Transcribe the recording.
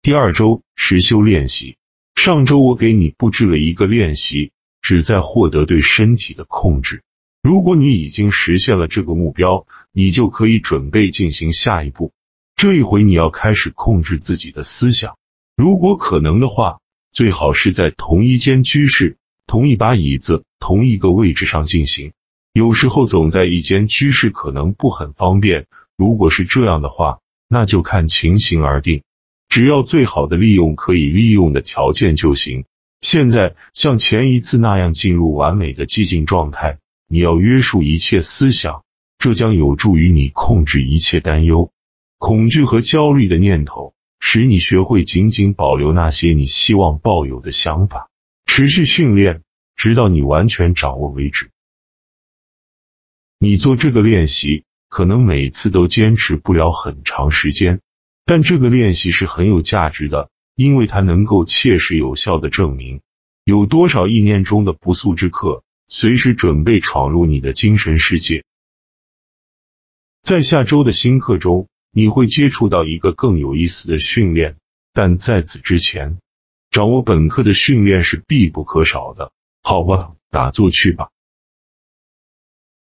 第二周实修练习。上周我给你布置了一个练习，旨在获得对身体的控制。如果你已经实现了这个目标，你就可以准备进行下一步。这一回你要开始控制自己的思想。如果可能的话，最好是在同一间居室、同一把椅子、同一个位置上进行。有时候总在一间居室可能不很方便。如果是这样的话，那就看情形而定。只要最好的利用可以利用的条件就行。现在像前一次那样进入完美的寂静状态。你要约束一切思想，这将有助于你控制一切担忧、恐惧和焦虑的念头，使你学会仅仅保留那些你希望抱有的想法。持续训练，直到你完全掌握为止。你做这个练习，可能每次都坚持不了很长时间。但这个练习是很有价值的，因为它能够切实有效的证明，有多少意念中的不速之客随时准备闯入你的精神世界。在下周的新课中，你会接触到一个更有意思的训练，但在此之前，掌握本课的训练是必不可少的。好吧，打坐去吧。